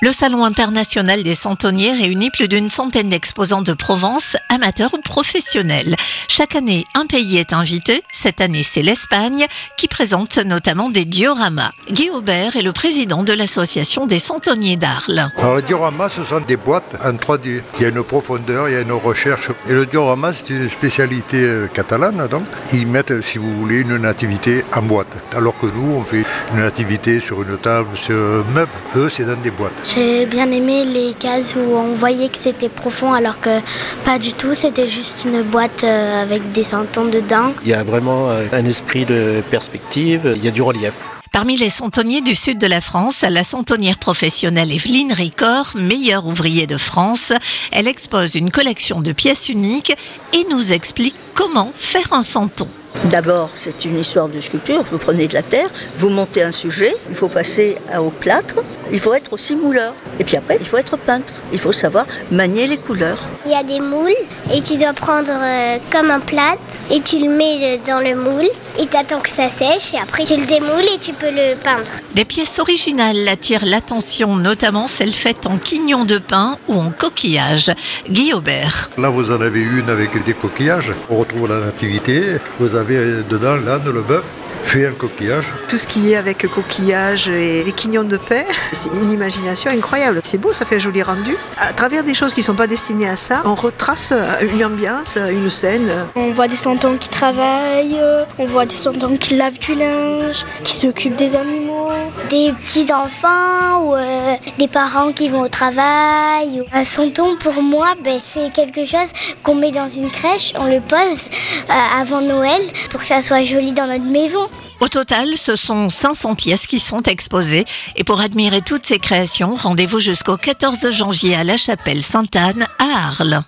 Le Salon international des centonniers réunit plus d'une centaine d'exposants de Provence, amateurs ou professionnels. Chaque année, un pays est invité. Cette année, c'est l'Espagne qui présente notamment des dioramas. Guy Aubert est le président de l'association des centonniers d'Arles. Alors, le diorama, ce sont des boîtes en 3D. Il y a une profondeur, il y a une recherche. Et le diorama, c'est une spécialité euh, catalane. Donc, ils mettent, si vous voulez, une nativité en boîte. Alors que nous, on fait une nativité sur une table, sur un meuble. Eux, c'est dans des boîtes. J'ai bien aimé les cases où on voyait que c'était profond alors que pas du tout, c'était juste une boîte euh, avec des centons dedans. Il y a vraiment euh, un esprit de perspective, il y a du relief. Parmi les centonniers du sud de la France, la centonnière professionnelle Evelyne Ricor, meilleure ouvrier de France, elle expose une collection de pièces uniques et nous explique comment faire un centon. D'abord, c'est une histoire de sculpture. Vous prenez de la terre, vous montez un sujet, il faut passer au plâtre, il faut être aussi mouleur. Et puis après, il faut être peintre. Il faut savoir manier les couleurs. Il y a des moules et tu dois prendre euh, comme un plâtre et tu le mets euh, dans le moule et t'attends que ça sèche et après tu le démoules et tu peux le peindre. Des pièces originales attirent l'attention, notamment celles faites en quignon de pain ou en coquillage. Guy Aubert. Là, vous en avez une avec des coquillages. On retrouve la nativité. Vous avez dedans l'âne, le bœuf, fait un coquillage. Tout ce qui est avec coquillage et les quignons de paix, c'est une imagination incroyable. C'est beau, ça fait un joli rendu. À travers des choses qui ne sont pas destinées à ça, on retrace une ambiance, une scène. On voit des santons qui travaillent, on voit des santons qui lavent du linge, qui s'occupent des animaux, des petits enfants ou euh, des parents qui vont au travail. Un santon pour moi, ben, c'est quelque chose qu'on met dans une crèche, on le pose euh, avant Noël pour que ça soit joli dans notre maison. Au total, ce sont 500 pièces qui sont exposées. Et pour admirer toutes ces créations, rendez-vous jusqu'au 14 janvier à la chapelle Sainte-Anne à Arles.